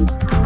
Música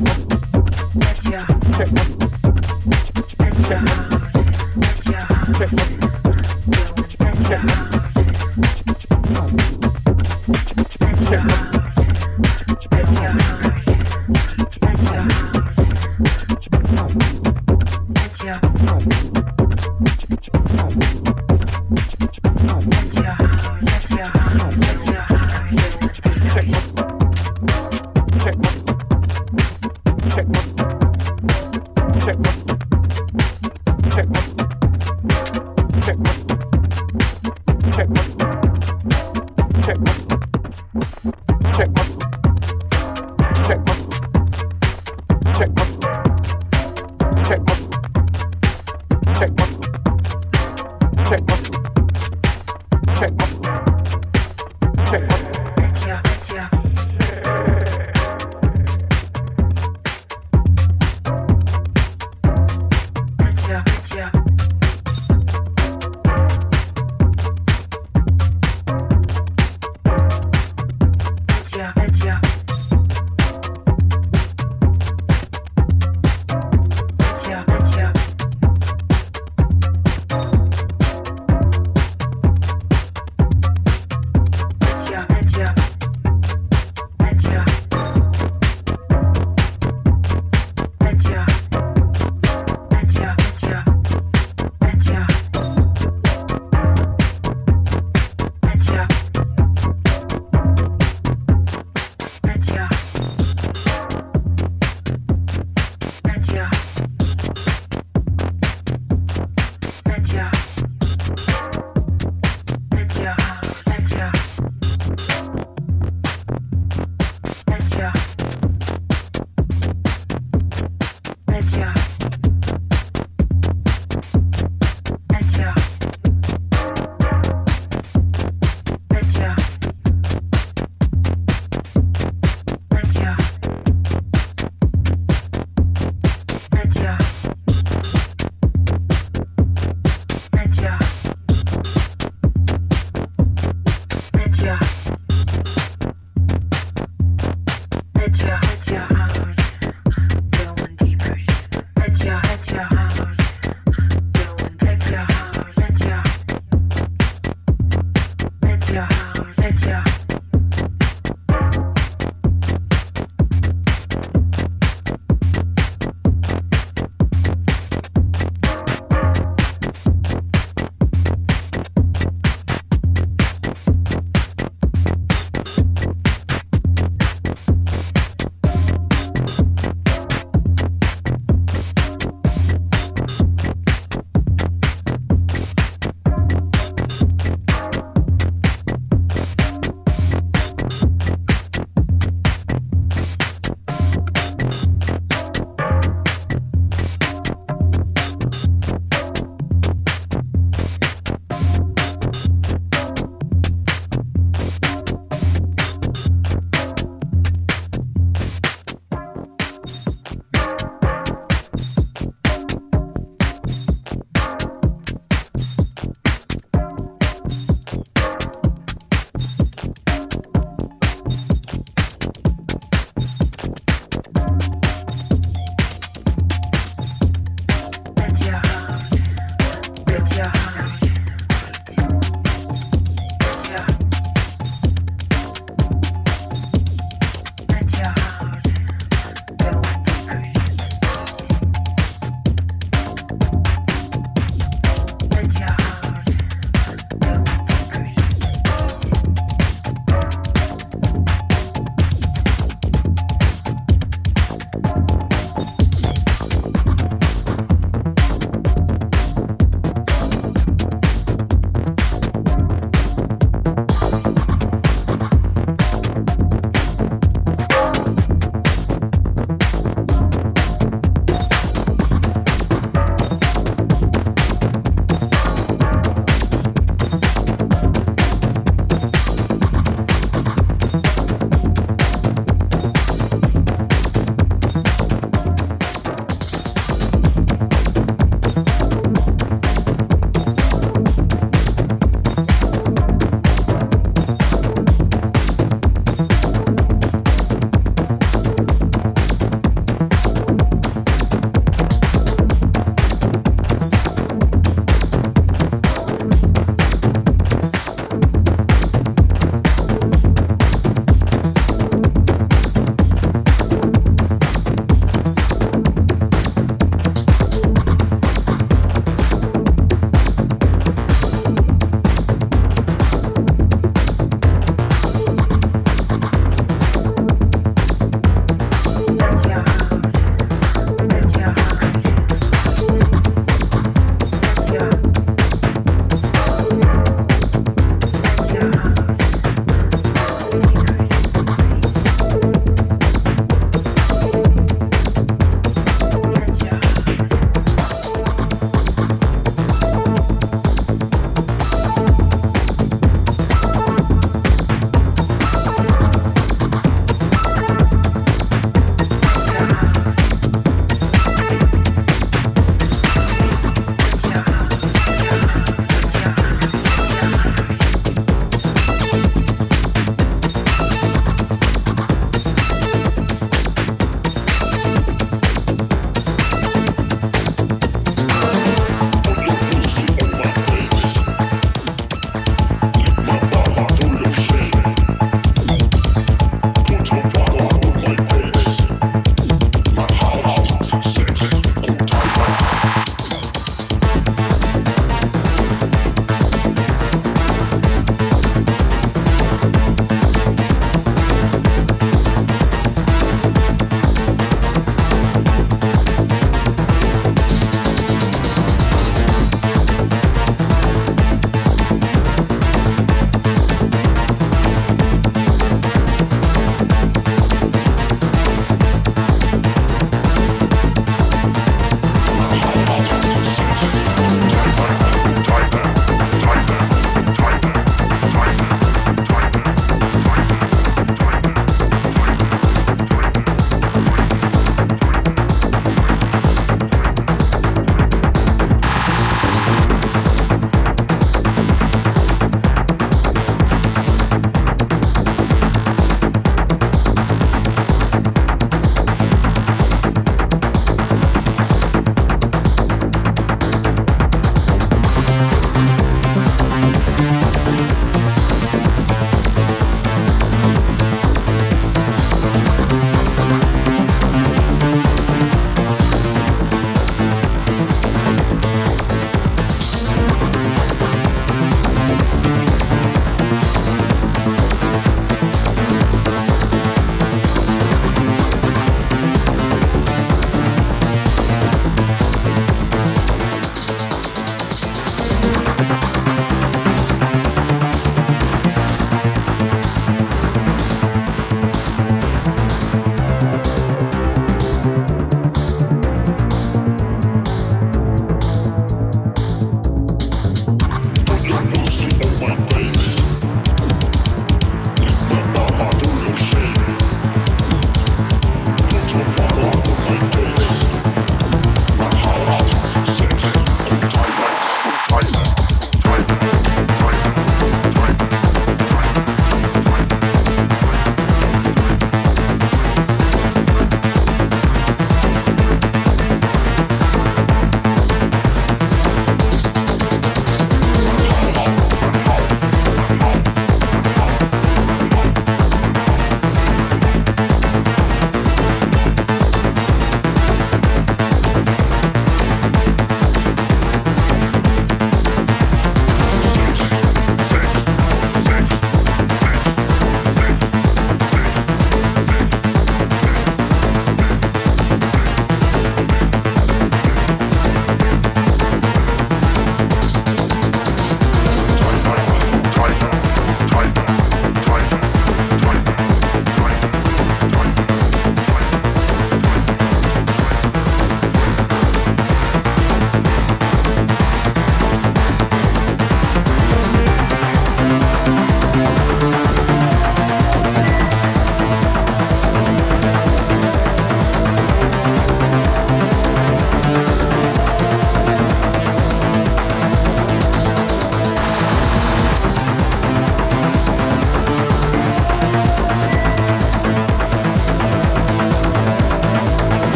Bye.